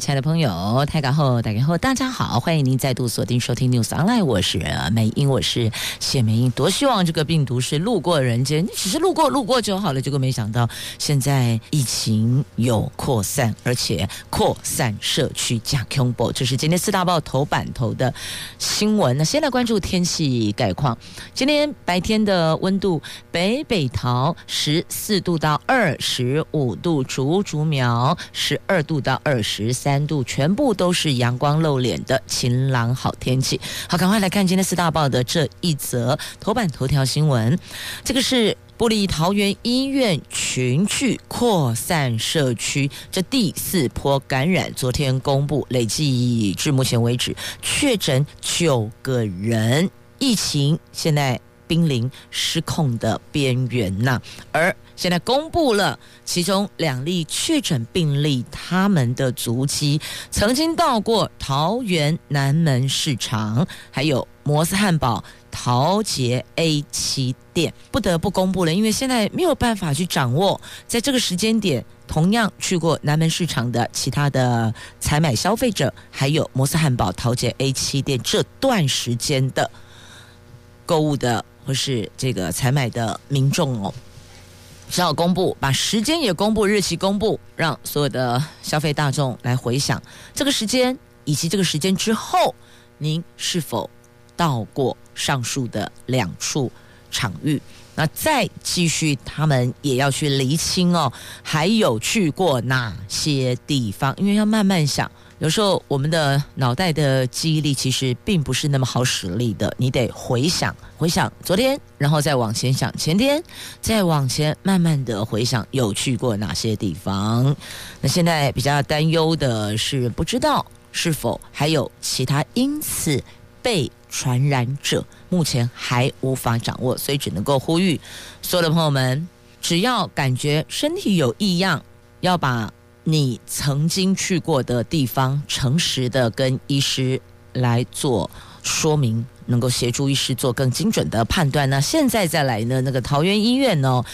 亲爱的朋友，台港后，大家好，大家好，欢迎您再度锁定收听 News Online，我是美英，我是谢美英。多希望这个病毒是路过人间，你只是路过路过就好了。结果没想到，现在疫情有扩散，而且扩散社区加恐怖。这是今天四大报头版头的新闻。那先来关注天气概况。今天白天的温度，北北桃十四度到二十五度，竹竹苗十二度到二十三。三度，全部都是阳光露脸的晴朗好天气。好，赶快来看今天四大报的这一则头版头条新闻。这个是部立桃园医院群聚扩散社区，这第四波感染，昨天公布累计至目前为止确诊九个人，疫情现在濒临失控的边缘呐，而。现在公布了其中两例确诊病例，他们的足迹曾经到过桃园南门市场，还有摩斯汉堡桃捷 A 七店，不得不公布了，因为现在没有办法去掌握，在这个时间点同样去过南门市场的其他的采买消费者，还有摩斯汉堡桃捷 A 七店这段时间的购物的或是这个采买的民众哦。只好公布，把时间也公布，日期公布，让所有的消费大众来回想这个时间以及这个时间之后，您是否到过上述的两处场域？那再继续，他们也要去厘清哦，还有去过哪些地方？因为要慢慢想。有时候我们的脑袋的记忆力其实并不是那么好使力的，你得回想回想昨天，然后再往前想前天，再往前慢慢的回想有去过哪些地方。那现在比较担忧的是，不知道是否还有其他因此被传染者，目前还无法掌握，所以只能够呼吁所有的朋友们，只要感觉身体有异样，要把。你曾经去过的地方，诚实的跟医师来做说明，能够协助医师做更精准的判断那。现在再来呢，那个桃园医院呢，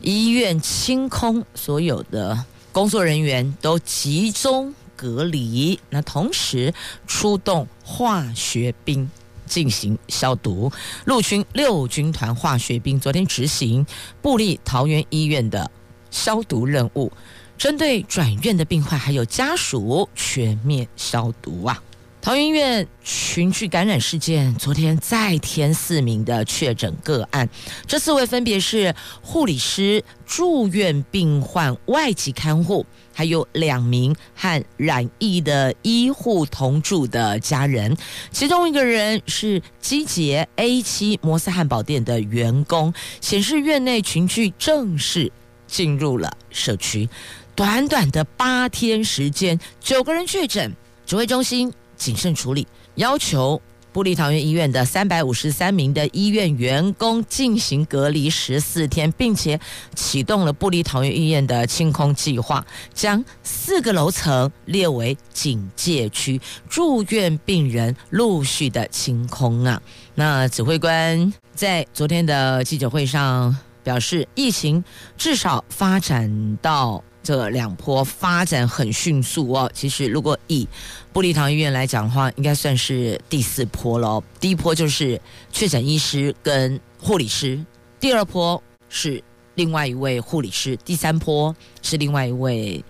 医院清空所有的工作人员，都集中隔离。那同时出动化学兵进行消毒，陆军六军团化学兵昨天执行布立桃园医院的消毒任务。针对转院的病患还有家属全面消毒啊！桃园院群聚感染事件，昨天再添四名的确诊个案，这四位分别是护理师、住院病患、外籍看护，还有两名和染疫的医护同住的家人。其中一个人是机捷 A 七摩斯汉堡店的员工，显示院内群聚正式进入了社区。短短的八天时间，九个人确诊，指挥中心谨慎处理，要求布利桃园医院的三百五十三名的医院员工进行隔离十四天，并且启动了布利桃园医院的清空计划，将四个楼层列为警戒区，住院病人陆续的清空啊。那指挥官在昨天的记者会上表示，疫情至少发展到。这两波发展很迅速哦。其实，如果以部立桃医院来讲的话，应该算是第四波了。第一波就是确诊医师跟护理师，第二波是另外一位护理师，第三波是另外一位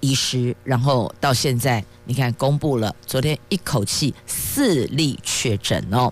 医师。然后到现在，你看公布了，昨天一口气四例确诊哦。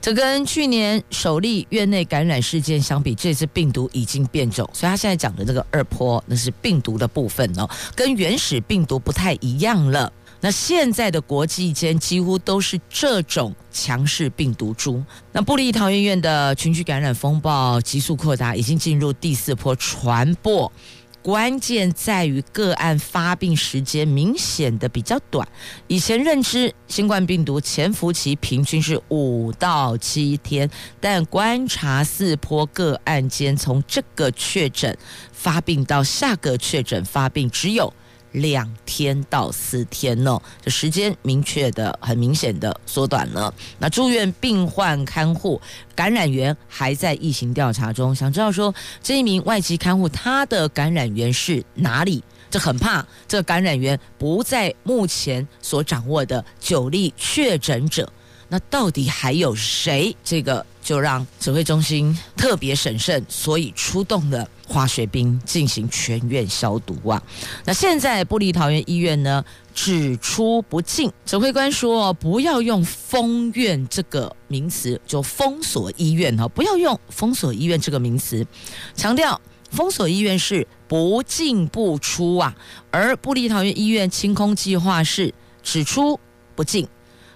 这跟去年首例院内感染事件相比，这次病毒已经变种，所以他现在讲的这个二坡，那是病毒的部分哦，跟原始病毒不太一样了。那现在的国际间几乎都是这种强势病毒株。那布利桃园院的群聚感染风暴急速扩大，已经进入第四波传播。关键在于个案发病时间明显的比较短。以前认知新冠病毒潜伏期平均是五到七天，但观察四波个案间，从这个确诊发病到下个确诊发病，只有。两天到四天呢，这时间明确的、很明显的缩短了。那住院病患看护感染源还在疫情调查中，想知道说这一名外籍看护他的感染源是哪里？这很怕这感染源不在目前所掌握的九例确诊者。那到底还有谁？这个就让指挥中心特别审慎，所以出动了化学兵进行全院消毒啊。那现在布立桃园医院呢，只出不进。指挥官说，不要用封院这个名词，就封锁医院哈，不要用封锁医院这个名词，强调封锁医院是不进不出啊，而布立桃园医院清空计划是只出不进。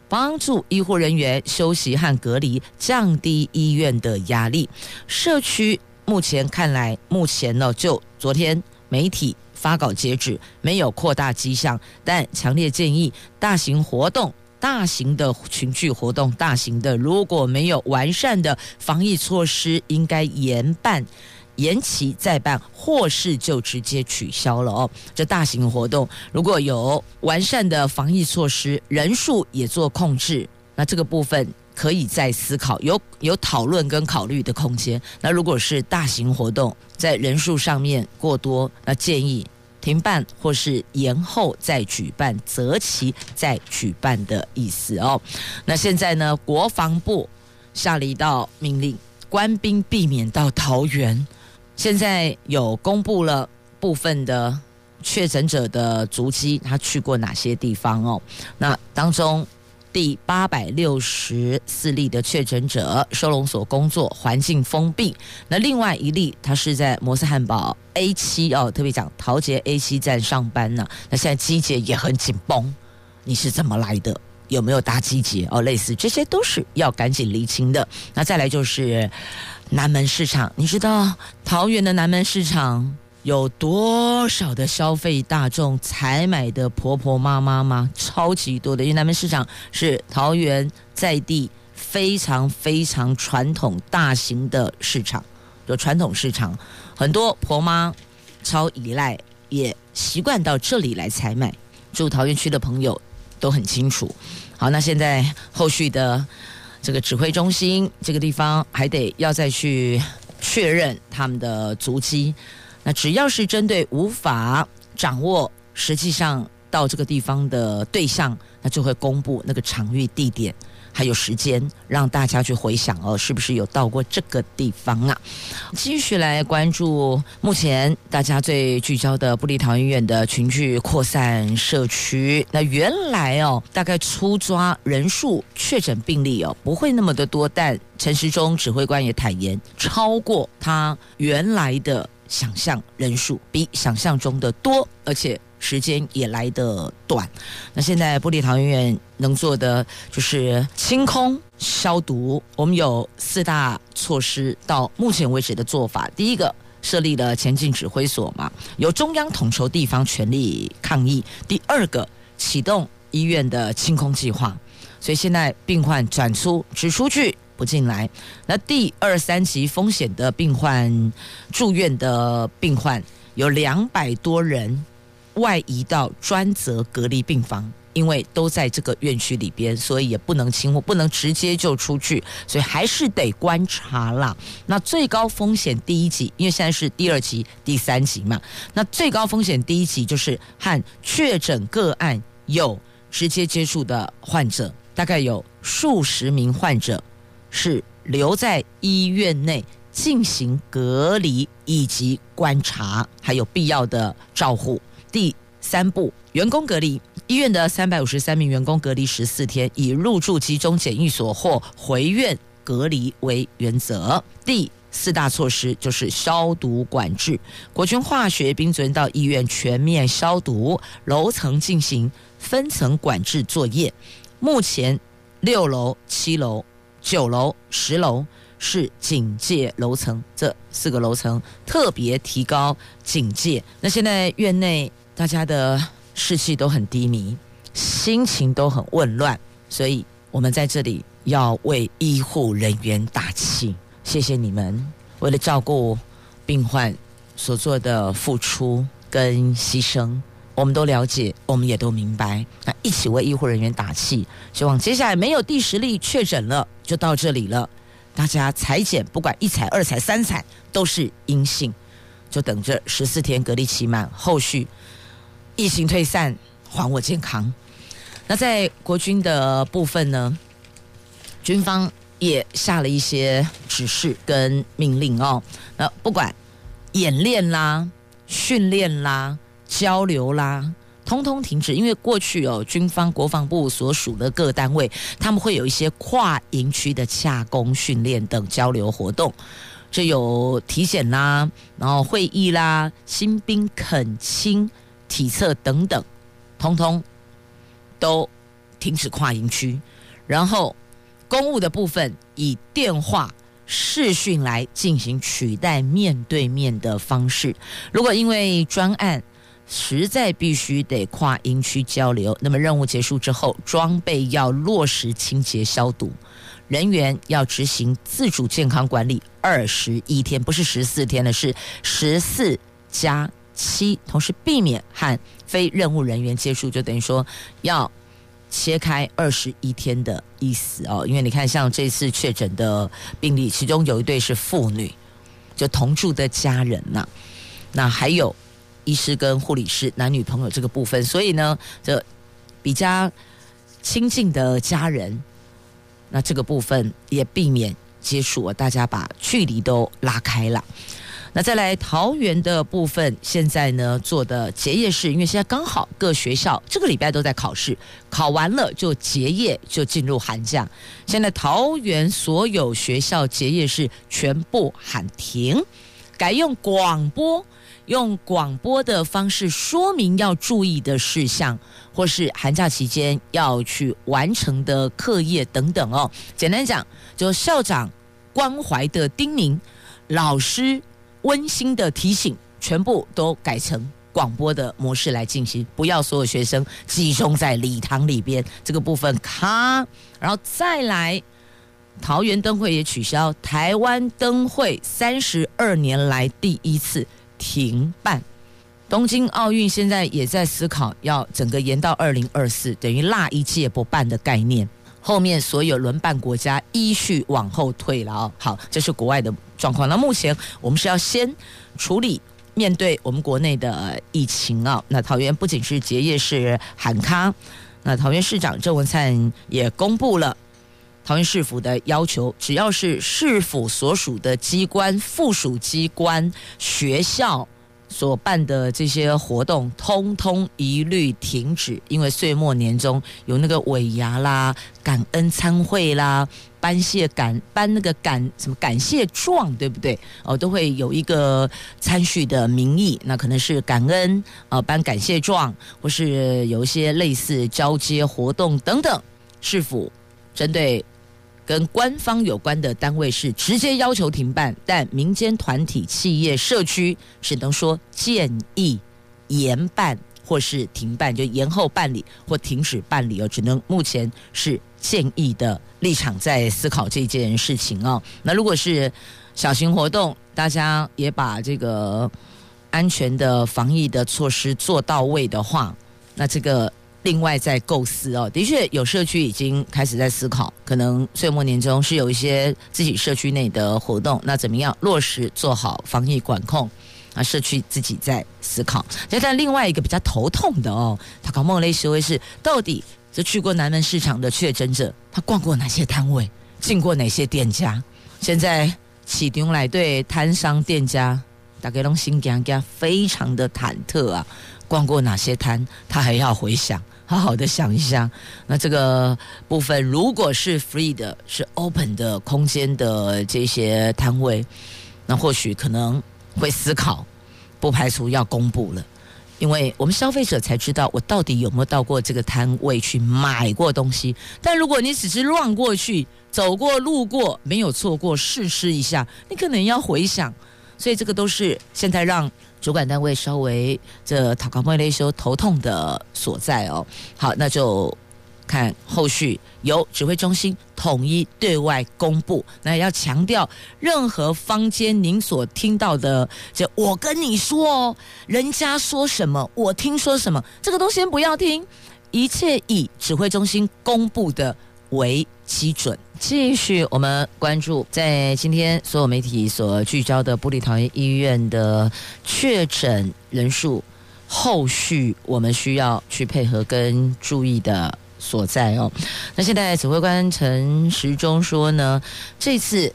帮助医护人员休息和隔离，降低医院的压力。社区目前看来，目前呢，就昨天媒体发稿截止，没有扩大迹象，但强烈建议大型活动、大型的群聚活动、大型的如果没有完善的防疫措施，应该严办。延期再办，或是就直接取消了哦。这大型活动如果有完善的防疫措施，人数也做控制，那这个部分可以再思考，有有讨论跟考虑的空间。那如果是大型活动在人数上面过多，那建议停办或是延后再举办，择期再举办的意思哦。那现在呢，国防部下了一道命令，官兵避免到桃园。现在有公布了部分的确诊者的足迹，他去过哪些地方哦？那当中第八百六十四例的确诊者收容所工作，环境封闭。那另外一例，他是在摩斯汉堡 A 七哦，特别讲桃捷 A 七站上班呢。那现在机捷也很紧绷，你是怎么来的？有没有搭机捷哦？类似这些都是要赶紧厘清的。那再来就是。南门市场，你知道桃园的南门市场有多少的消费大众采买的婆婆妈妈吗？超级多的，因为南门市场是桃园在地非常非常传统大型的市场，有传统市场，很多婆妈超依赖，也习惯到这里来采买。住桃园区的朋友都很清楚。好，那现在后续的。这个指挥中心这个地方还得要再去确认他们的足迹。那只要是针对无法掌握实际上到这个地方的对象，那就会公布那个场域、地点。还有时间让大家去回想哦，是不是有到过这个地方啊？继续来关注目前大家最聚焦的布利桃医院的群聚扩散社区。那原来哦，大概初抓人数确诊病例哦，不会那么的多，但陈时中指挥官也坦言，超过他原来的想象人数，比想象中的多，而且。时间也来得短，那现在玻璃桃园医院能做的就是清空消毒。我们有四大措施，到目前为止的做法：第一个，设立了前进指挥所嘛，由中央统筹地方全力抗疫；第二个，启动医院的清空计划，所以现在病患转出只出去不进来。那第二三级风险的病患住院的病患有两百多人。外移到专责隔离病房，因为都在这个院区里边，所以也不能轻忽，不能直接就出去，所以还是得观察啦。那最高风险第一级，因为现在是第二级、第三级嘛，那最高风险第一级就是和确诊个案有直接接触的患者，大概有数十名患者是留在医院内进行隔离以及观察，还有必要的照护。第三步，员工隔离，医院的三百五十三名员工隔离十四天，以入住集中检疫所或回院隔离为原则。第四大措施就是消毒管制，国军化学兵昨天到医院全面消毒，楼层进行分层管制作业。目前六楼、七楼、九楼、十楼是警戒楼层，这四个楼层特别提高警戒。那现在院内大家的士气都很低迷，心情都很混乱，所以我们在这里要为医护人员打气，谢谢你们为了照顾病患所做的付出跟牺牲。我们都了解，我们也都明白。那一起为医护人员打气，希望接下来没有第十例确诊了，就到这里了。大家采检，不管一采、二采、三采，都是阴性，就等着十四天隔离期满，后续疫情退散，还我健康。那在国军的部分呢，军方也下了一些指示跟命令哦。那不管演练啦、训练啦。交流啦，通通停止。因为过去哦，军方国防部所属的各单位，他们会有一些跨营区的洽公训练等交流活动，这有体检啦，然后会议啦，新兵恳亲体测等等，通通都停止跨营区。然后公务的部分以电话视讯来进行取代面对面的方式。如果因为专案，实在必须得跨营区交流，那么任务结束之后，装备要落实清洁消毒，人员要执行自主健康管理二十一天，不是十四天的，是十四加七，同时避免和非任务人员接触，就等于说要切开二十一天的意思哦。因为你看，像这次确诊的病例，其中有一对是妇女，就同住的家人呐、那还有。医师跟护理师男女朋友这个部分，所以呢，这比较亲近的家人，那这个部分也避免接触，大家把距离都拉开了。那再来桃园的部分，现在呢做的结业式，因为现在刚好各学校这个礼拜都在考试，考完了就结业，就进入寒假。现在桃园所有学校结业式全部喊停，改用广播。用广播的方式说明要注意的事项，或是寒假期间要去完成的课业等等哦。简单讲，就校长关怀的叮咛，老师温馨的提醒，全部都改成广播的模式来进行，不要所有学生集中在礼堂里边。这个部分咔，然后再来，桃园灯会也取消，台湾灯会三十二年来第一次。停办，东京奥运现在也在思考要整个延到二零二四，等于落一届不办的概念。后面所有轮办国家依序往后退了哦。好，这是国外的状况。那目前我们是要先处理面对我们国内的疫情啊。那桃园不仅是结业式喊卡，那桃园市长郑文灿也公布了。桃园市府的要求，只要是市府所属的机关、附属机关、学校所办的这些活动，通通一律停止。因为岁末年终有那个尾牙啦、感恩参会啦、颁谢感颁那个感什么感谢状，对不对？哦，都会有一个参叙的名义，那可能是感恩啊，颁感谢状，或是有一些类似交接活动等等。市府针对。跟官方有关的单位是直接要求停办，但民间团体、企业、社区只能说建议延办或是停办，就延后办理或停止办理哦。只能目前是建议的立场，在思考这件事情哦。那如果是小型活动，大家也把这个安全的防疫的措施做到位的话，那这个。另外在构思哦，的确有社区已经开始在思考，可能岁末年终是有一些自己社区内的活动，那怎么样落实做好防疫管控啊？社区自己在思考。但另外一个比较头痛的哦，他搞梦类思维是，到底这去过南门市场的确诊者，他逛过哪些摊位，进过哪些店家？现在启动来对摊商店家，大概拢心惊惊，非常的忐忑啊！逛过哪些摊，他还要回想。好好的想一下，那这个部分如果是 free 的，是 open 的空间的这些摊位，那或许可能会思考，不排除要公布了，因为我们消费者才知道我到底有没有到过这个摊位去买过东西。但如果你只是乱过去、走过、路过，没有错过试吃一下，你可能要回想。所以这个都是现在让主管单位稍微这讨高位修头痛的所在哦。好，那就。看后续由指挥中心统一对外公布，那要强调，任何坊间您所听到的，就我跟你说哦，人家说什么，我听说什么，这个都先不要听，一切以指挥中心公布的为基准。继续，我们关注在今天所有媒体所聚焦的布里桃园医院的确诊人数，后续我们需要去配合跟注意的。所在哦，那现在指挥官陈时中说呢，这次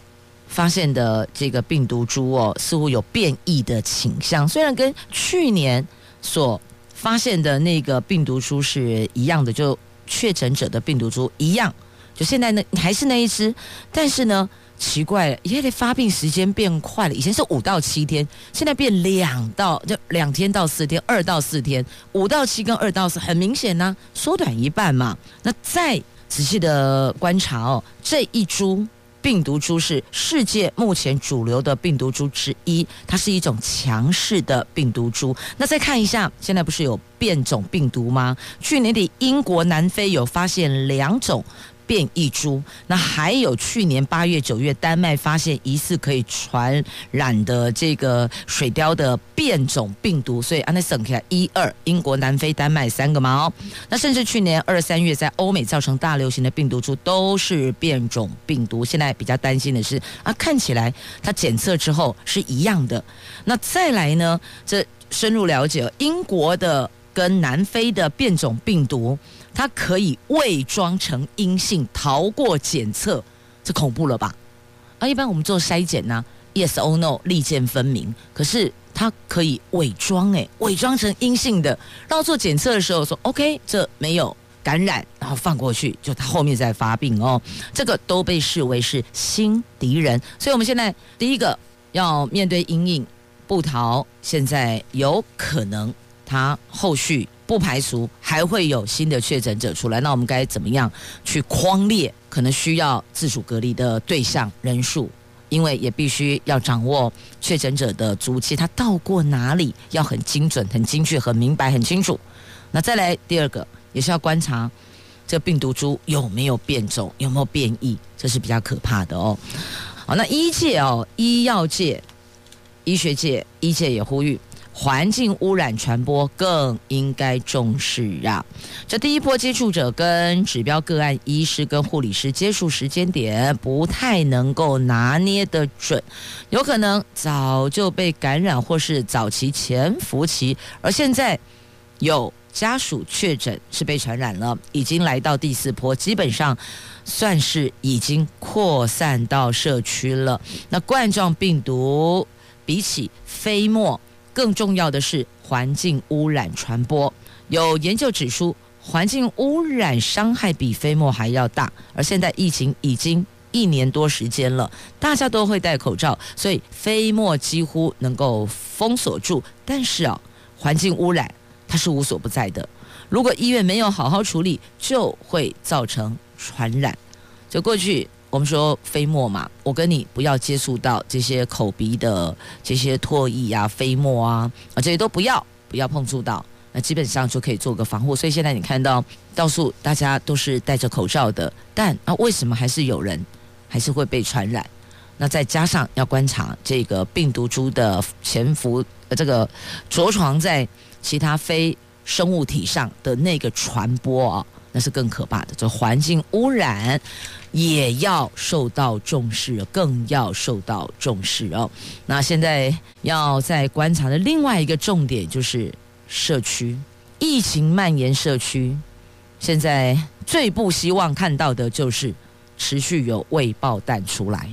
发现的这个病毒株哦，似乎有变异的倾向。虽然跟去年所发现的那个病毒株是一样的，就确诊者的病毒株一样，就现在呢还是那一只，但是呢。奇怪了，因为发病时间变快了，以前是五到七天，现在变两到就两天到四天，二到四天，五到七跟二到四，很明显呢，缩短一半嘛。那再仔细的观察哦，这一株病毒株是世界目前主流的病毒株之一，它是一种强势的病毒株。那再看一下，现在不是有变种病毒吗？去年底英国、南非有发现两种。变异株，那还有去年八月、九月，丹麦发现疑似可以传染的这个水貂的变种病毒，所以安内省起来一二，英国、南非、丹麦三个嘛哦。那甚至去年二三月在欧美造成大流行的病毒株都是变种病毒。现在比较担心的是啊，看起来它检测之后是一样的。那再来呢，这深入了解英国的跟南非的变种病毒。它可以伪装成阴性逃过检测，这恐怖了吧？啊，一般我们做筛检呢，yes or no，利剑分明。可是它可以伪装，诶，伪装成阴性的，然后做检测的时候说 OK，这没有感染，然后放过去，就它后面再发病哦。这个都被视为是新敌人，所以我们现在第一个要面对阴影，不逃现在有可能它后续。不排除还会有新的确诊者出来，那我们该怎么样去框列可能需要自主隔离的对象人数？因为也必须要掌握确诊者的足迹，他到过哪里，要很精准、很精确、很明白、很清楚。那再来第二个，也是要观察这病毒株有没有变种、有没有变异，这是比较可怕的哦。好，那医界哦，医药界、医学界、医界也呼吁。环境污染传播更应该重视啊！这第一波接触者跟指标个案医师跟护理师接触时间点不太能够拿捏得准，有可能早就被感染或是早期潜伏期，而现在有家属确诊是被传染了，已经来到第四波，基本上算是已经扩散到社区了。那冠状病毒比起飞沫。更重要的是环境污染传播，有研究指出，环境污染伤害比飞沫还要大。而现在疫情已经一年多时间了，大家都会戴口罩，所以飞沫几乎能够封锁住。但是啊，环境污染它是无所不在的。如果医院没有好好处理，就会造成传染。就过去。我们说飞沫嘛，我跟你不要接触到这些口鼻的这些唾液啊、飞沫啊啊，这些都不要，不要碰触到，那基本上就可以做个防护。所以现在你看到到处大家都是戴着口罩的，但啊，为什么还是有人还是会被传染？那再加上要观察这个病毒株的潜伏，呃，这个着床在其他非生物体上的那个传播啊，那是更可怕的。这环境污染。也要受到重视，更要受到重视哦。那现在要再观察的另外一个重点就是社区疫情蔓延，社区现在最不希望看到的就是持续有未爆弹出来，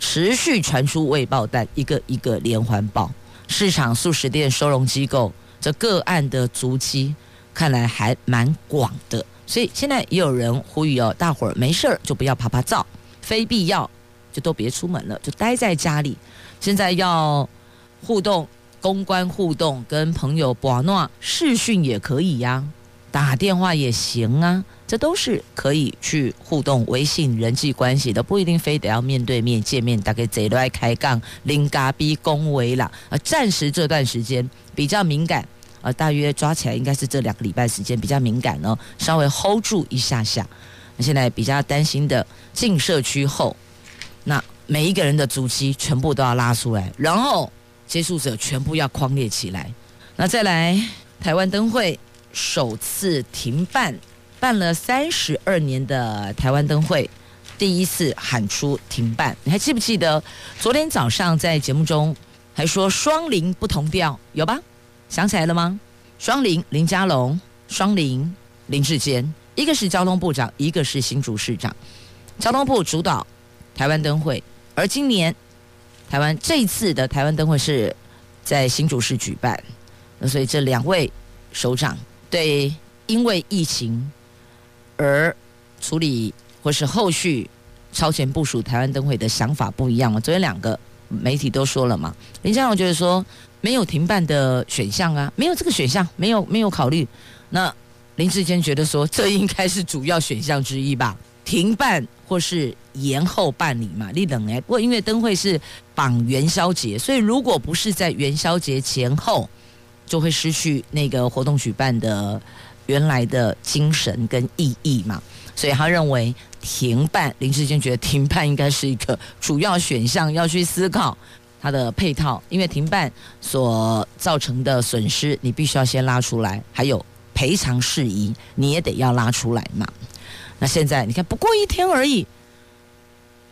持续传出未爆弹，一个一个连环爆。市场、速食店、收容机构这个案的足迹看来还蛮广的。所以现在也有人呼吁哦，大伙儿没事儿就不要趴趴走，非必要就都别出门了，就待在家里。现在要互动公关互动，跟朋友博诺视讯也可以呀、打电话也行啊，这都是可以去互动微信人际关系的，不一定非得要面对面见面。大概贼都爱开杠，零嘎逼恭维啦。啊，暂时这段时间比较敏感，呃，大约抓起来应该是这两个礼拜时间比较敏感哦，稍微 hold 住一下下。那现在比较担心的进社区后，那每一个人的足迹全部都要拉出来，然后。接触者全部要框列起来。那再来，台湾灯会首次停办，办了三十二年的台湾灯会，第一次喊出停办。你还记不记得昨天早上在节目中还说双林不同调，有吧？想起来了吗？双林林佳龙，双林林智坚，一个是交通部长，一个是新竹市长。交通部主导台湾灯会，而今年。台湾这一次的台湾灯会是在新竹市举办，那所以这两位首长对因为疫情而处理或是后续超前部署台湾灯会的想法不一样嘛？昨天两个媒体都说了嘛，林佳龙觉得说没有停办的选项啊，没有这个选项，没有没有考虑。那林志坚觉得说这应该是主要选项之一吧，停办或是。延后办理嘛，你等哎。不过因为灯会是绑元宵节，所以如果不是在元宵节前后，就会失去那个活动举办的原来的精神跟意义嘛。所以他认为停办，林志坚觉得停办应该是一个主要选项，要去思考它的配套，因为停办所造成的损失，你必须要先拉出来，还有赔偿事宜，你也得要拉出来嘛。那现在你看，不过一天而已。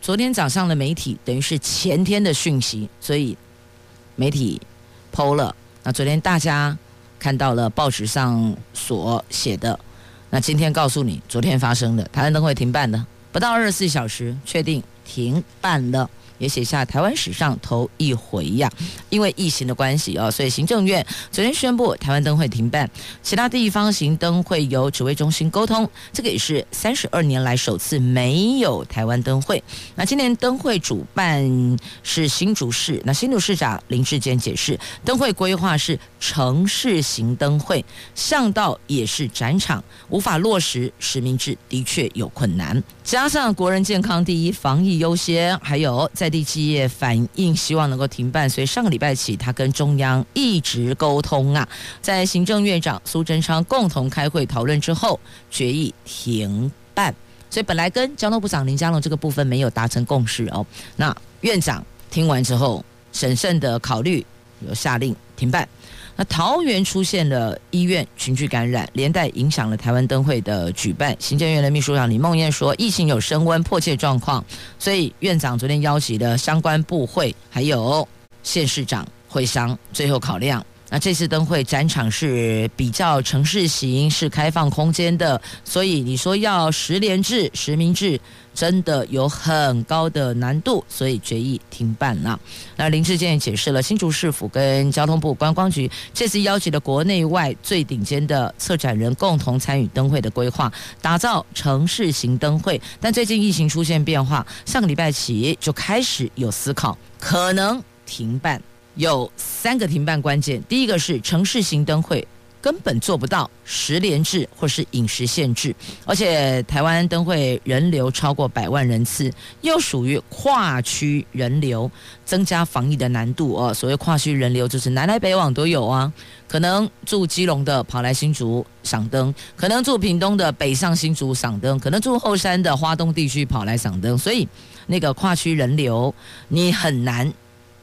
昨天早上的媒体等于是前天的讯息，所以媒体剖了。那昨天大家看到了报纸上所写的，那今天告诉你，昨天发生的台湾灯会停办的，不到二十四小时，确定停办了。也写下台湾史上头一回呀，因为疫情的关系哦，所以行政院昨天宣布台湾灯会停办，其他地方行灯会由指挥中心沟通，这个也是三十二年来首次没有台湾灯会。那今年灯会主办是新竹市，那新竹市长林智坚解释，灯会规划是城市型灯会，巷道也是展场，无法落实实名制的确有困难，加上国人健康第一，防疫优先，还有在地企业反映希望能够停办，所以上个礼拜起，他跟中央一直沟通啊，在行政院长苏贞昌共同开会讨论之后，决议停办。所以本来跟交通部长林佳龙这个部分没有达成共识哦。那院长听完之后，审慎的考虑，有下令停办。那桃园出现了医院群聚感染，连带影响了台湾灯会的举办。行政院的秘书长李梦燕说，疫情有升温，迫切状况，所以院长昨天邀集的相关部会，还有县市长会商，最后考量。那这次灯会展场是比较城市型，是开放空间的，所以你说要十连制、实名制，真的有很高的难度，所以决议停办了。那林志健解释了，新竹市府跟交通部观光局这次邀请了国内外最顶尖的策展人共同参与灯会的规划，打造城市型灯会。但最近疫情出现变化，上个礼拜起就开始有思考，可能停办。有三个停办关键，第一个是城市型灯会根本做不到十连制或是饮食限制，而且台湾灯会人流超过百万人次，又属于跨区人流，增加防疫的难度哦。所谓跨区人流，就是南来北往都有啊，可能住基隆的跑来新竹赏灯，可能住屏东的北上新竹赏灯，可能住后山的花东地区跑来赏灯，所以那个跨区人流你很难。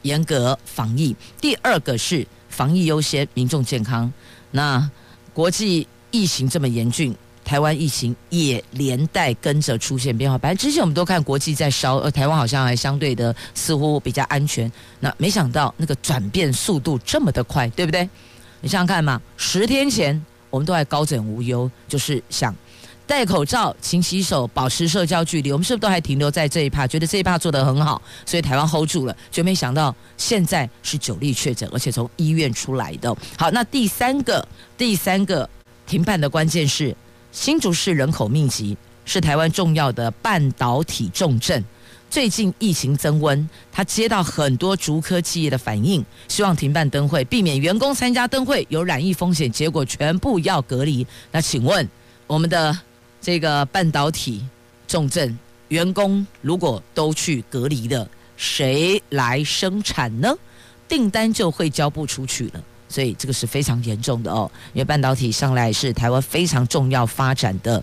严格防疫，第二个是防疫优先，民众健康。那国际疫情这么严峻，台湾疫情也连带跟着出现变化。反正之前我们都看国际在烧，而台湾好像还相对的似乎比较安全。那没想到那个转变速度这么的快，对不对？你想想看嘛，十天前我们都还高枕无忧，就是想。戴口罩、勤洗手、保持社交距离，我们是不是都还停留在这一趴？觉得这一趴做得很好，所以台湾 hold 住了，就没想到现在是九例确诊，而且从医院出来的。好，那第三个，第三个停办的关键是新竹市人口密集，是台湾重要的半导体重镇。最近疫情增温，他接到很多竹科企业的反应，希望停办灯会，避免员工参加灯会有染疫风险，结果全部要隔离。那请问我们的这个半导体重镇员工如果都去隔离了，谁来生产呢？订单就会交不出去了。所以这个是非常严重的哦，因为半导体上来是台湾非常重要发展的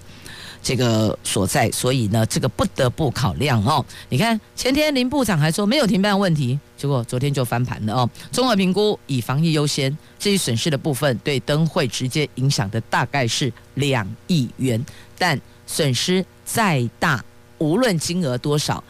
这个所在，所以呢，这个不得不考量哦。你看前天林部长还说没有停办问题，结果昨天就翻盘了哦。综合评估以防疫优先，至于损失的部分，对灯会直接影响的大概是两亿元，但损失再大，无论金额多少，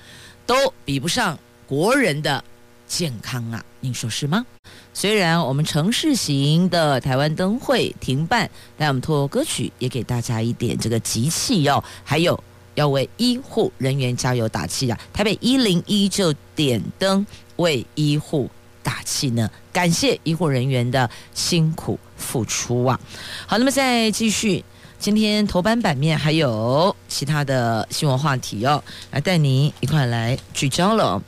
都比不上国人的健康啊，您说是吗？虽然我们城市型的台湾灯会停办，但我们透过歌曲也给大家一点这个集气哦，还有要为医护人员加油打气啊！台北一零一就点灯为医护打气呢，感谢医护人员的辛苦付出啊！好，那么再继续，今天头版版面还有其他的新闻话题哦，来带您一块来聚焦了。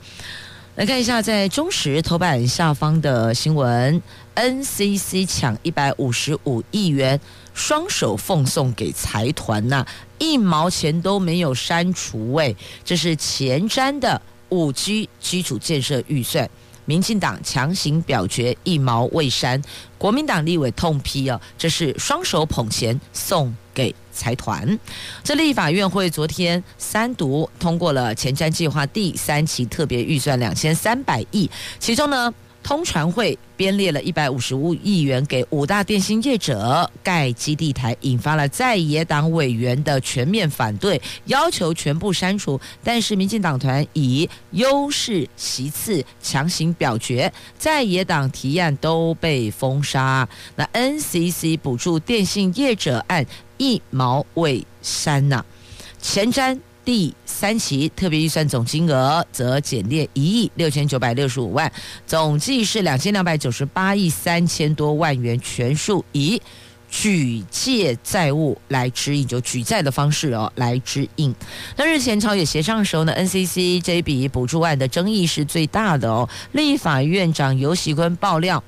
来看一下，在中时头版下方的新闻，NCC 抢一百五十五亿元，双手奉送给财团呐，一毛钱都没有删除。喂，这是前瞻的五 G 基础建设预算，民进党强行表决一毛未删，国民党立委痛批哦，这是双手捧钱送给财团，这立法院会昨天三读通过了前瞻计划第三期特别预算两千三百亿，其中呢，通传会编列了一百五十五亿元给五大电信业者盖基地台，引发了在野党委员的全面反对，要求全部删除。但是民进党团以优势席次强行表决，在野党提案都被封杀。那 NCC 补助电信业者案一毛未删呐，前瞻。第三期特别预算总金额则减列一亿六千九百六十五万，总计是两千两百九十八亿三千多万元，全数以举借债务来支应，就举债的方式哦来支应。那日前朝野协商的时候呢，NCC 这笔补助案的争议是最大的哦。立法院长游喜坤爆料，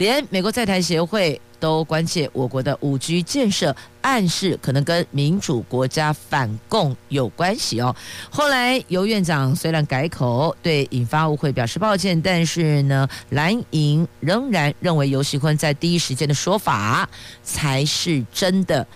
连美国在台协会。都关切我国的五 G 建设，暗示可能跟民主国家反共有关系哦。后来游院长虽然改口，对引发误会表示抱歉，但是呢，蓝营仍然认为游锡坤在第一时间的说法才是真的。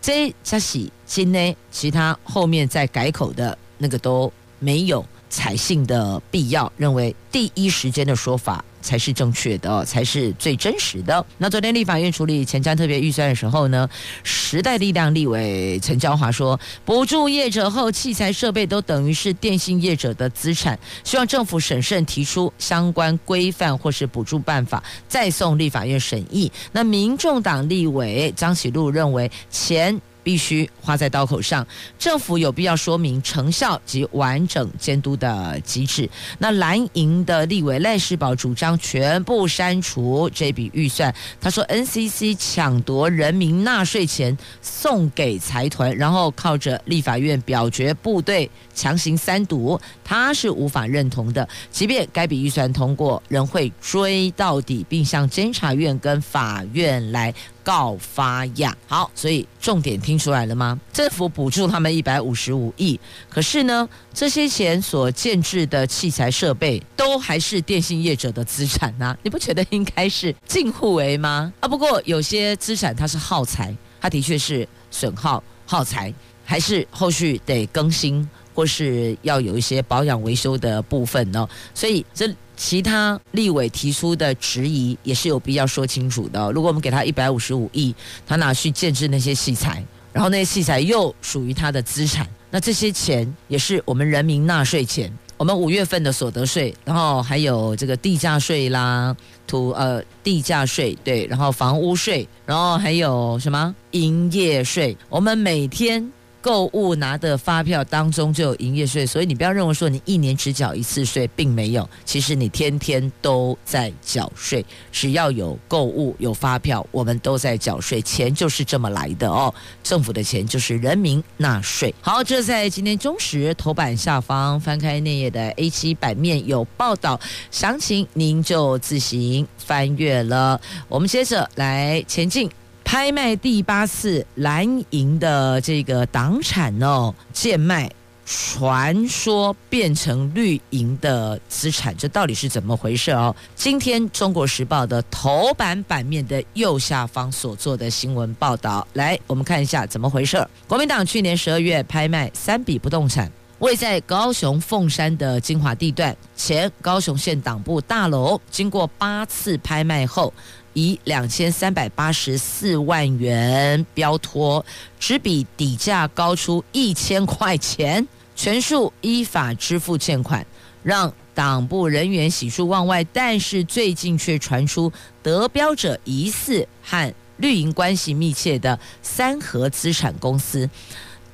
这加喜今呢，其他后面再改口的那个都没有采信的必要，认为第一时间的说法。才是正确的，才是最真实的。那昨天立法院处理前瞻特别预算的时候呢，时代力量立委陈娇华说，补助业者后器材设备都等于是电信业者的资产，希望政府审慎提出相关规范或是补助办法，再送立法院审议。那民众党立委张启禄认为钱。必须花在刀口上，政府有必要说明成效及完整监督的机制。那蓝营的立委赖士葆主张全部删除这笔预算。他说，NCC 抢夺人民纳税钱送给财团，然后靠着立法院表决部队强行三读，他是无法认同的。即便该笔预算通过，仍会追到底，并向监察院跟法院来。告发呀，好，所以重点听出来了吗？政府补助他们一百五十五亿，可是呢，这些钱所建置的器材设备都还是电信业者的资产呐，你不觉得应该是近互为吗？啊，不过有些资产它是耗材，它的确是损耗耗材，还是后续得更新或是要有一些保养维修的部分呢？所以这。其他立委提出的质疑也是有必要说清楚的。如果我们给他一百五十五亿，他拿去建置那些器材，然后那些器材又属于他的资产，那这些钱也是我们人民纳税钱。我们五月份的所得税，然后还有这个地价税啦，土呃地价税对，然后房屋税，然后还有什么营业税？我们每天购物拿的发票当中就有营业税，所以你不要认为说你一年只缴一次税，并没有，其实你天天都在缴税。只要有购物有发票，我们都在缴税，钱就是这么来的哦。政府的钱就是人民纳税。好，这在今天中时头版下方翻开内页的 A7 版面有报道，详情您就自行翻阅了。我们接着来前进。拍卖第八次蓝营的这个党产哦，贱卖，传说变成绿营的资产，这到底是怎么回事哦？今天《中国时报》的头版版面的右下方所做的新闻报道，来，我们看一下怎么回事。国民党去年十二月拍卖三笔不动产，位在高雄凤山的精华地段，前高雄县党部大楼，经过八次拍卖后。以两千三百八十四万元标托，只比底价高出一千块钱，全数依法支付欠款，让党部人员喜出望外。但是最近却传出得标者疑似和绿营关系密切的三和资产公司，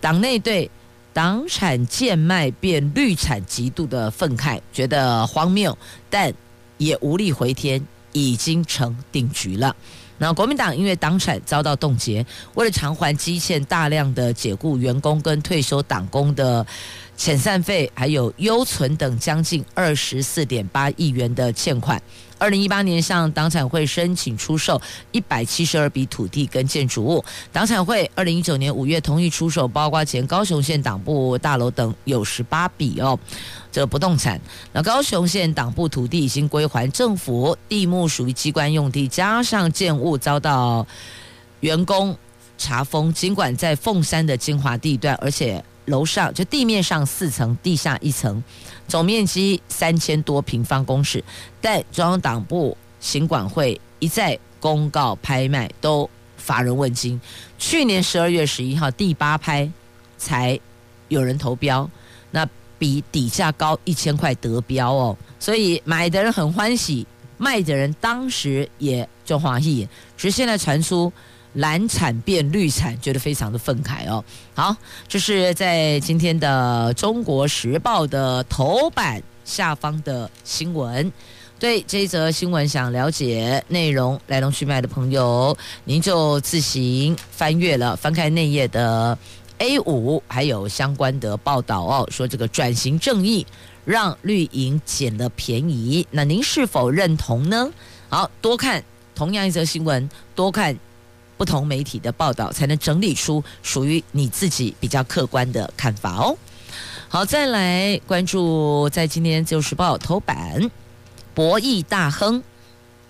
党内对党产贱卖变绿产极度的愤慨，觉得荒谬，但也无力回天。已经成定局了。那国民党因为党产遭到冻结，为了偿还基欠大量的解雇员工跟退休党工的遣散费，还有优存等将近二十四点八亿元的欠款。二零一八年向党产会申请出售一百七十二笔土地跟建筑物，党产会二零一九年五月同意出售，包括前高雄县党部大楼等有十八笔哦，这不动产。那高雄县党部土地已经归还政府，地目属于机关用地，加上建物遭到员工查封，尽管在凤山的精华地段，而且楼上就地面上四层，地下一层。总面积三千多平方公尺，但中央党部行管会一再公告拍卖都乏人问津。去年十二月十一号第八拍才有人投标，那比底价高一千块得标哦，所以买的人很欢喜，卖的人当时也就欢喜，只是现在传出。蓝产变绿产，觉得非常的愤慨哦。好，这是在今天的《中国时报》的头版下方的新闻。对这一则新闻想了解内容来龙去脉的朋友，您就自行翻阅了，翻开内页的 A 五，还有相关的报道哦。说这个转型正义让绿营捡了便宜，那您是否认同呢？好，多看同样一则新闻，多看。不同媒体的报道，才能整理出属于你自己比较客观的看法哦。好，再来关注在今天《自由时报》头版，博弈大亨，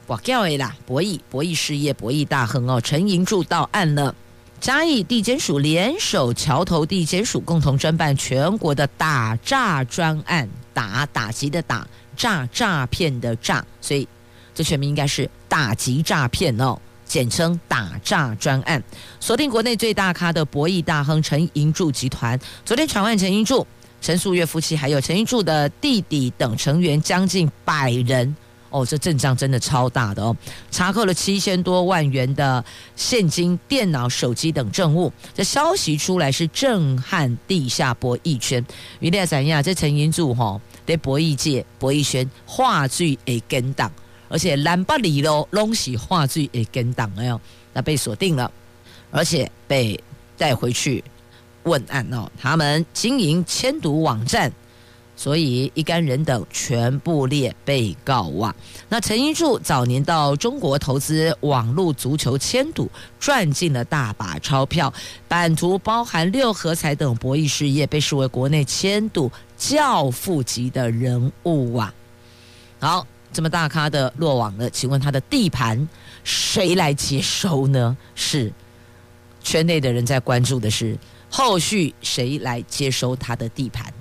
哇，叫诶啦，博弈博弈事业，博弈大亨哦，陈银柱到案了。嘉义地检署联手桥头地检署，共同侦办全国的打诈专案，打打击的打，诈诈骗的诈，所以这全名应该是打击诈骗哦。简称打诈专案，锁定国内最大咖的博弈大亨陈银柱集团。昨天传唤陈银柱、陈素月夫妻，还有陈银柱的弟弟等成员将近百人。哦，这阵仗真的超大的哦！查扣了七千多万元的现金、电脑、手机等证物。这消息出来是震撼地下博弈圈。原来怎样？这陈银柱哈，在博弈界、博弈圈话剧诶跟档。而且蓝巴里喽，拢是话剧也跟档了哟，那被锁定了，而且被带回去问案哦。他们经营签赌网站，所以一干人等全部列被告哇。那陈银柱早年到中国投资网络足球签赌，赚进了大把钞票，版图包含六合彩等博弈事业，被视为国内签赌教父级的人物啊。好。这么大咖的落网了，请问他的地盘谁来接收呢？是圈内的人在关注的是后续谁来接收他的地盘？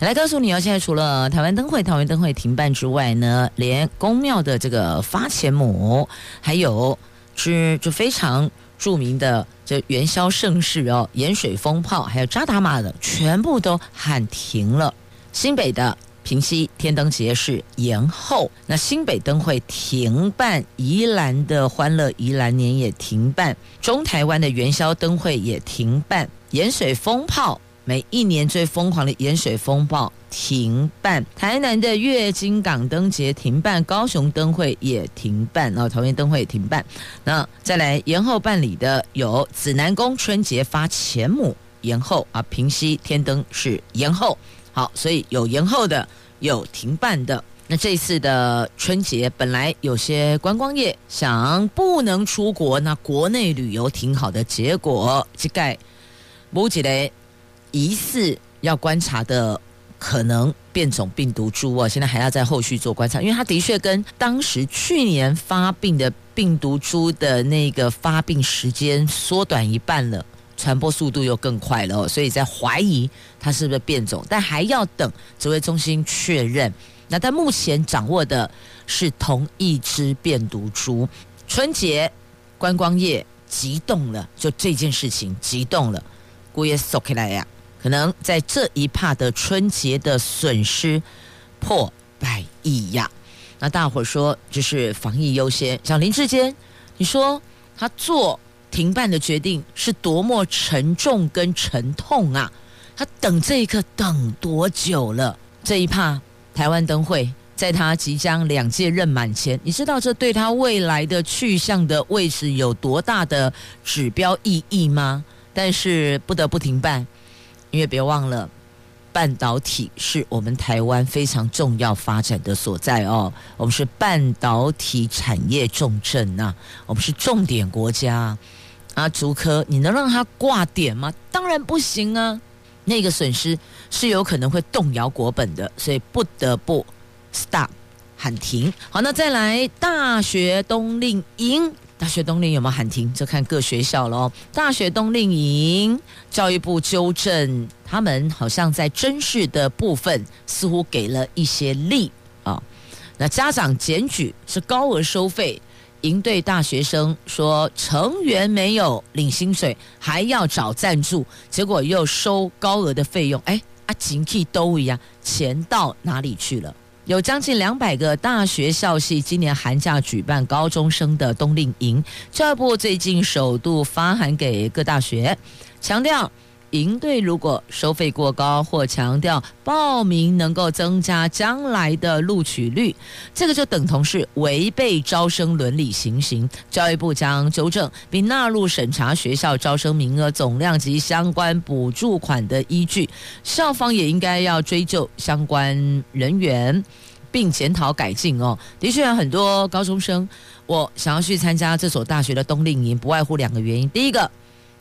来告诉你哦，现在除了台湾灯会、桃园灯会停办之外呢，连宫庙的这个发钱母，还有是就非常著名的这元宵盛世哦，盐水风炮，还有扎打马的，全部都喊停了。新北的。平溪天灯节是延后，那新北灯会停办，宜兰的欢乐宜兰年也停办，中台湾的元宵灯会也停办，盐水风炮，每一年最疯狂的盐水风暴停办，台南的月津港灯节停办，高雄灯会也停办，哦，桃园灯会也停办。那再来延后办理的有紫南宫春节发钱母延后啊，平溪天灯是延后。好，所以有延后的，有停办的。那这次的春节本来有些观光业想不能出国，那国内旅游挺好的，结果这盖某几类。疑似要观察的可能变种病毒株哦，现在还要在后续做观察，因为它的确跟当时去年发病的病毒株的那个发病时间缩短一半了，传播速度又更快了，所以在怀疑它是不是变种，但还要等指挥中心确认。那但目前掌握的是同一只变毒株，春节观光业急动了，就这件事情急动了，姑爷说起来呀。可能在这一趴的春节的损失破百亿呀！那大伙说就是防疫优先，像林志坚，你说他做停办的决定是多么沉重跟沉痛啊！他等这一刻等多久了？这一趴台湾灯会在他即将两届任满前，你知道这对他未来的去向的位置有多大的指标意义吗？但是不得不停办。因为别忘了，半导体是我们台湾非常重要发展的所在哦。我们是半导体产业重镇呐、啊，我们是重点国家。竹科，你能让它挂点吗？当然不行啊。那个损失是有可能会动摇国本的，所以不得不 stop 喊停。好，那再来大学冬令营。大学冬令有没有喊停？就看各学校喽。大学冬令营，教育部纠正，他们好像在甄试的部分似乎给了一些力啊。那家长检举是高额收费，营队大学生说成员没有领薪水，还要找赞助，结果又收高额的费用。哎，啊，景气都一样，钱到哪里去了？有将近两百个大学校系今年寒假举办高中生的冬令营，教育部最近首度发函给各大学，强调营队如果收费过高，或强调报名能够增加将来的录取率，这个就等同是违背招生伦理行刑。教育部将纠正并纳入审查学校招生名额总量及相关补助款的依据，校方也应该要追究相关人员。并检讨改进哦。的确有很多高中生，我想要去参加这所大学的冬令营，不外乎两个原因。第一个，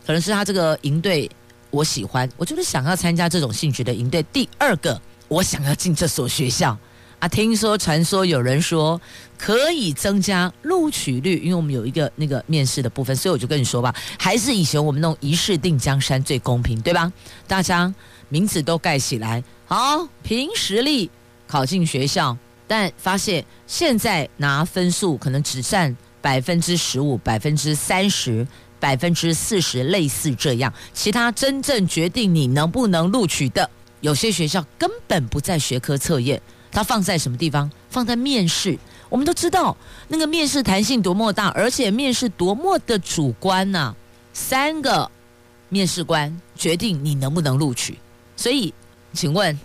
可能是他这个营队我喜欢，我就是想要参加这种兴趣的营队。第二个，我想要进这所学校啊。听说传说有人说可以增加录取率，因为我们有一个那个面试的部分，所以我就跟你说吧，还是以前我们那种一试定江山最公平，对吧？大家名字都盖起来，好，凭实力。考进学校，但发现现在拿分数可能只占百分之十五、百分之三十、百分之四十，类似这样。其他真正决定你能不能录取的，有些学校根本不在学科测验，它放在什么地方？放在面试。我们都知道那个面试弹性多么大，而且面试多么的主观呐、三个面试官决定你能不能录取，所以，请问。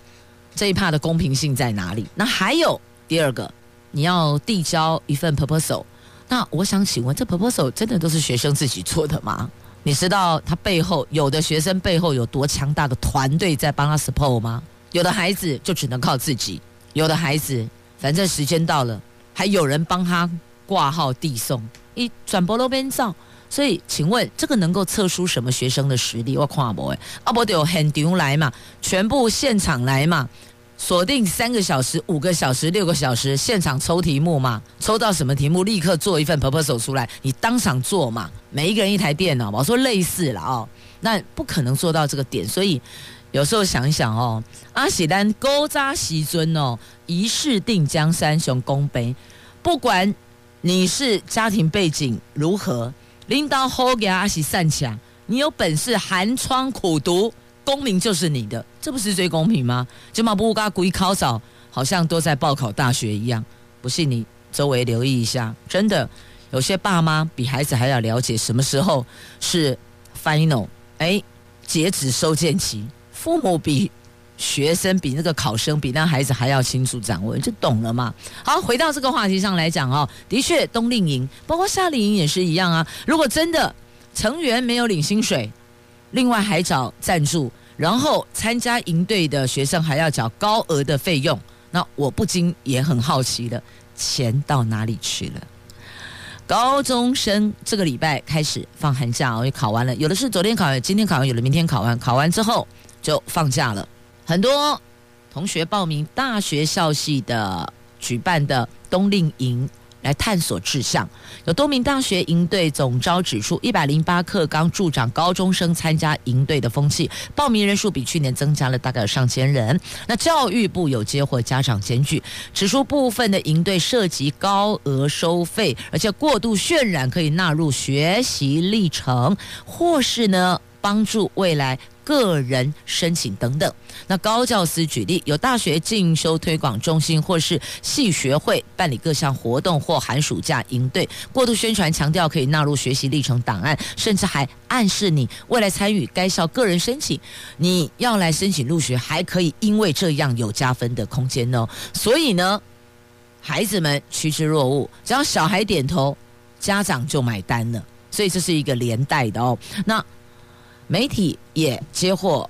这一趴的公平性在哪里？那还有第二个，你要递交一份 proposal，那我想请问，这 proposal 真的都是学生自己做的吗？你知道他背后有的学生背后有多强大的团队在帮他 support 吗？有的孩子就只能靠自己，有的孩子反正时间到了，还有人帮他挂号递送，一转播都边上。所以，请问这个能够测出什么学生的实力？我看不诶，阿伯得有现场来嘛，全部现场来嘛，锁定三个小时、五个小时、六个小时，现场抽题目嘛，抽到什么题目，立刻做一份 proposal 出来，你当场做嘛，每一个人一台电脑嘛，我说类似了哦，那不可能做到这个点，所以有时候想一想哦，阿喜丹勾扎西尊哦，一试定江山雄功碑，不管你是家庭背景如何。领导好给阿喜善强，你有本事寒窗苦读，功名就是你的，这不是最公平吗？就嘛不嘎故意考早，好像都在报考大学一样。不信你周围留意一下，真的有些爸妈比孩子还要了解什么时候是 final。哎，截止收件期，父母比学生比那个考生比那孩子还要清楚掌握，就懂了嘛。好，回到这个话题上来讲哦，的确冬令营包括夏令营也是一样啊。如果真的成员没有领薪水，另外还找赞助，然后参加营队的学生还要缴高额的费用，那我不禁也很好奇了，钱到哪里去了？高中生这个礼拜开始放寒假我，也考完了，有的是昨天考完，今天考完，有的明天考完，考完之后就放假了。很多同学报名大学校系的举办的冬令营。来探索志向，有多名大学营队总招指出，一百零八课纲助长高中生参加营队的风气，报名人数比去年增加了大概有上千人。那教育部有接获家长检举，指出部分的营队涉及高额收费，而且过度渲染可以纳入学习历程，或是呢帮助未来。个人申请等等。那高教司举例，有大学进修推广中心或是系学会办理各项活动或寒暑假营队，过度宣传强调可以纳入学习历程档案，甚至还暗示你未来参与该校个人申请，你要来申请入学，还可以因为这样有加分的空间哦。所以呢，孩子们趋之若鹜，只要小孩点头，家长就买单了。所以这是一个连带的哦。那。媒体也接获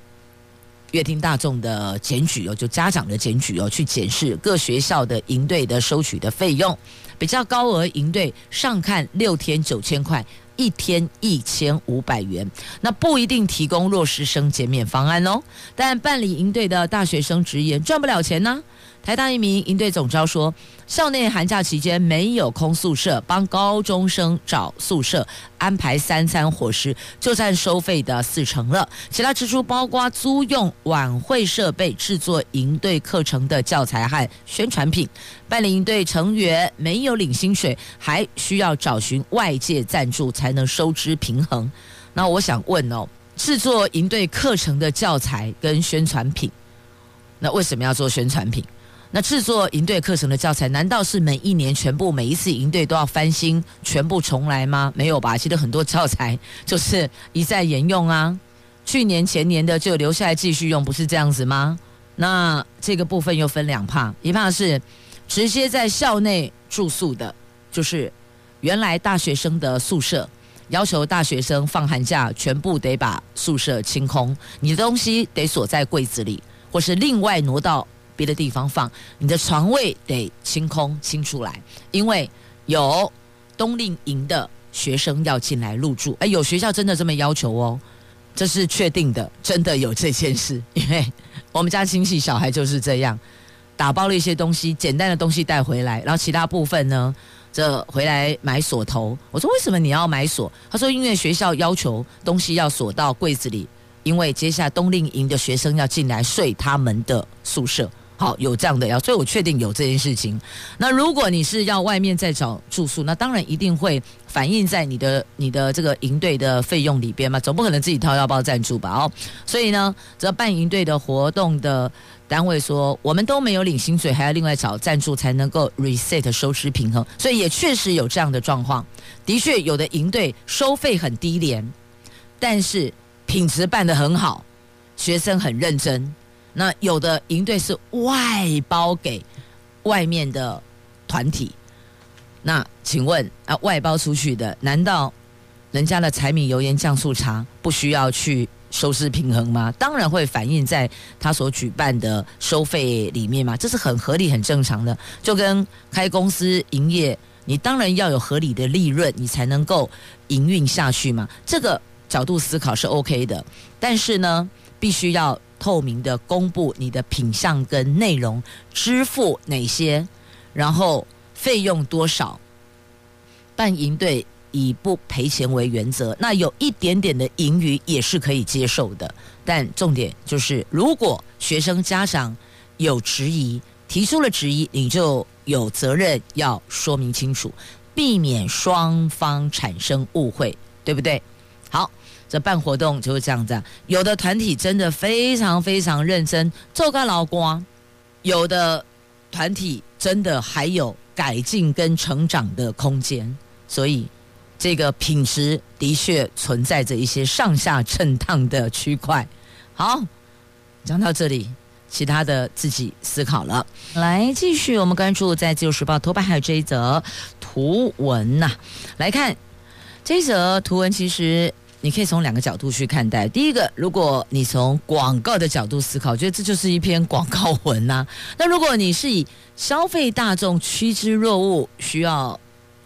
阅听大众的检举哦，就家长的检举哦，去检视各学校的营队的收取的费用，比较高额营队上看六天九千块，一天一千五百元，那不一定提供弱势生减免方案哦，但办理营队的大学生直言赚不了钱呢。台大一名营队总召说，校内寒假期间没有空宿舍，帮高中生找宿舍，安排三餐伙食，就占收费的四成了。其他支出包括租用晚会设备、制作营队课程的教材和宣传品。办理营队成员没有领薪水，还需要找寻外界赞助才能收支平衡。那我想问哦，制作营队课程的教材跟宣传品，那为什么要做宣传品？那制作营队课程的教材，难道是每一年全部每一次营队都要翻新，全部重来吗？没有吧，其实很多教材就是一再沿用啊。去年前年的就留下来继续用，不是这样子吗？那这个部分又分两趴，一趴是直接在校内住宿的，就是原来大学生的宿舍，要求大学生放寒假全部得把宿舍清空，你的东西得锁在柜子里，或是另外挪到。别的地方放，你的床位得清空清出来，因为有冬令营的学生要进来入住。哎，有学校真的这么要求哦，这是确定的，真的有这件事。因为我们家亲戚小孩就是这样，打包了一些东西，简单的东西带回来，然后其他部分呢，这回来买锁头。我说为什么你要买锁？他说因为学校要求东西要锁到柜子里，因为接下来冬令营的学生要进来睡他们的宿舍。好，有这样的要，所以我确定有这件事情。那如果你是要外面再找住宿，那当然一定会反映在你的你的这个营队的费用里边嘛，总不可能自己掏腰包赞助吧？哦，所以呢，这办营队的活动的单位说，我们都没有领薪水，还要另外找赞助才能够 reset 收支平衡，所以也确实有这样的状况。的确，有的营队收费很低廉，但是品质办得很好，学生很认真。那有的营队是外包给外面的团体，那请问啊，外包出去的，难道人家的柴米油盐酱醋茶不需要去收支平衡吗？当然会反映在他所举办的收费里面嘛，这是很合理、很正常的。就跟开公司营业，你当然要有合理的利润，你才能够营运下去嘛。这个角度思考是 OK 的，但是呢，必须要。透明的公布你的品项跟内容，支付哪些，然后费用多少。办营队以不赔钱为原则，那有一点点的盈余也是可以接受的。但重点就是，如果学生家长有质疑，提出了质疑，你就有责任要说明清楚，避免双方产生误会，对不对？好。这办活动就是这样子，有的团体真的非常非常认真，做个老光；有的团体真的还有改进跟成长的空间。所以，这个品质的确存在着一些上下震荡的区块。好，讲到这里，其他的自己思考了。来，继续我们关注在《自由时报》头版还有这一则图文呐、来看这一则图文，其实。你可以从两个角度去看待。第一个，如果你从广告的角度思考，觉得这就是一篇广告文呐、那如果你是以消费大众趋之若鹜，需要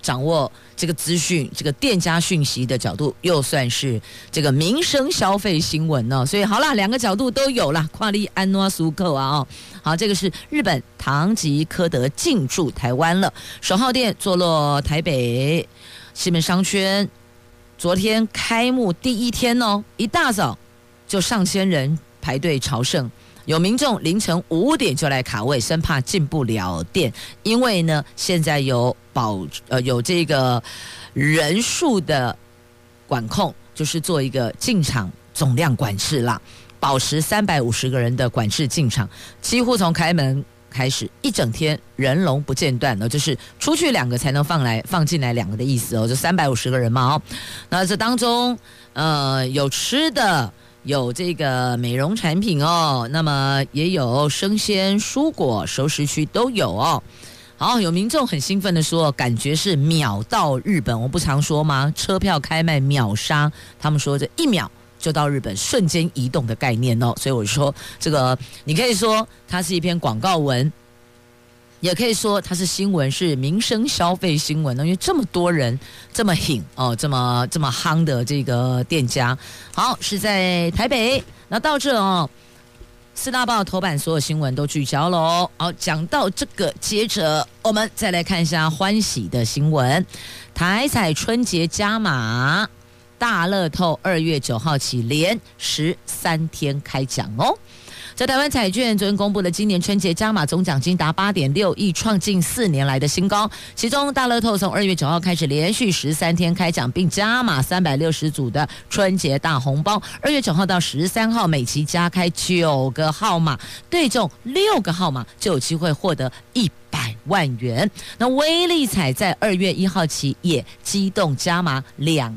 掌握这个资讯、这个店家讯息的角度，又算是这个民生消费新闻呢、所以好啦，两个角度都有啦。跨利安诺苏克啊，好，这个是日本唐吉诃德进驻台湾了，首号店坐落台北西门商圈。昨天开幕第一天哦，一大早就上千人排队朝圣，有民众凌晨五点就来卡位，生怕进不了店，因为呢现在有保呃有这个人数的管控，就是做一个进场总量管制啦，保持三百五十个人的管制进场，几乎从开门。开始一整天人龙不间断，就是出去两个才能放来放进来两个的意思哦，就三百五十个人嘛哦。那这当中，呃，有吃的，有这个美容产品哦，那么也有生鲜蔬果、熟食区都有哦。好，有民众很兴奋的说，感觉是秒到日本。我不常说吗？车票开卖秒杀，他们说这一秒。就到日本瞬间移动的概念哦，所以我说这个，你可以说它是一篇广告文，也可以说它是新闻，是民生消费新闻呢。因为这么多人这么狠哦，这么这么夯的这个店家，好是在台北。那到这哦，四大报头版所有新闻都聚焦了哦。好，讲到这个，接着我们再来看一下欢喜的新闻，台彩春节加码。大乐透二月九号起连十三天开奖哦！在台湾彩券昨天公布的今年春节加码总奖金达八点六亿，创近四年来的新高。其中大乐透从二月九号开始连续十三天开奖，并加码三百六十组的春节大红包。二月九号到十三号，每期加开九个号码，对中六个号码就有机会获得一百万元。那威力彩在二月一号起也机动加码两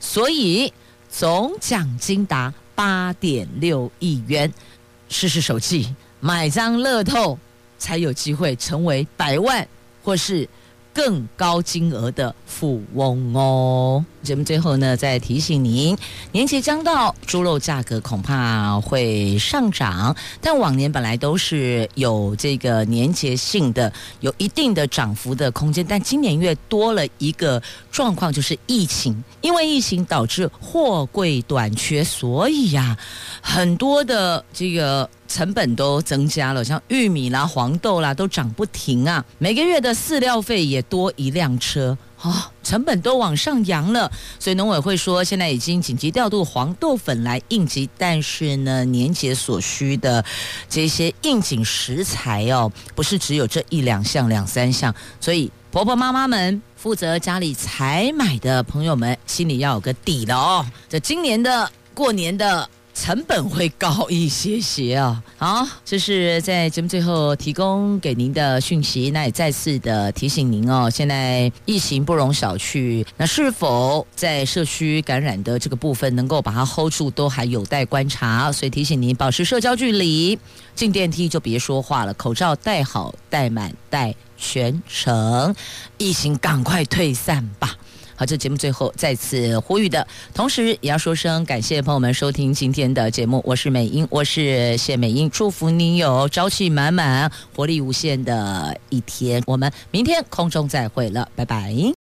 所以总奖金达八点六亿元。试试手气，买张乐透才有机会成为百万或是更高金额的富翁哦。节目最后呢，再提醒您，年节将到，猪肉价格恐怕会上涨。但往年本来都是有这个年节性的，有一定的涨幅的空间。但今年越多了一个状况，就是疫情，因为疫情导致货柜短缺，所以呀、很多的这个成本都增加了，像玉米啦、黄豆啦都涨不停啊。每个月的饲料费也多一辆车。哦，成本都往上扬了，所以农委会说现在已经紧急调度黄豆粉来应急，但是呢，年节所需的这些应景食材哦，不是只有这一两项、两三项，所以婆婆妈妈们负责家里采买的朋友们心里要有个底了哦，这今年的过年的。成本会高一些些啊，好，这是在节目最后提供给您的讯息，那也再次的提醒您哦，现在疫情不容小觑，那是否在社区感染的这个部分能够把它 hold 住，都还有待观察，所以提醒您保持社交距离，进电梯就别说话了，口罩戴好、戴满、戴全程，疫情赶快退散吧。好，这节目最后再次呼吁的同时，也要说声感谢朋友们收听今天的节目。我是美英，我是谢美英，祝福你有朝气满满、活力无限的一天。我们明天空中再会了，拜拜。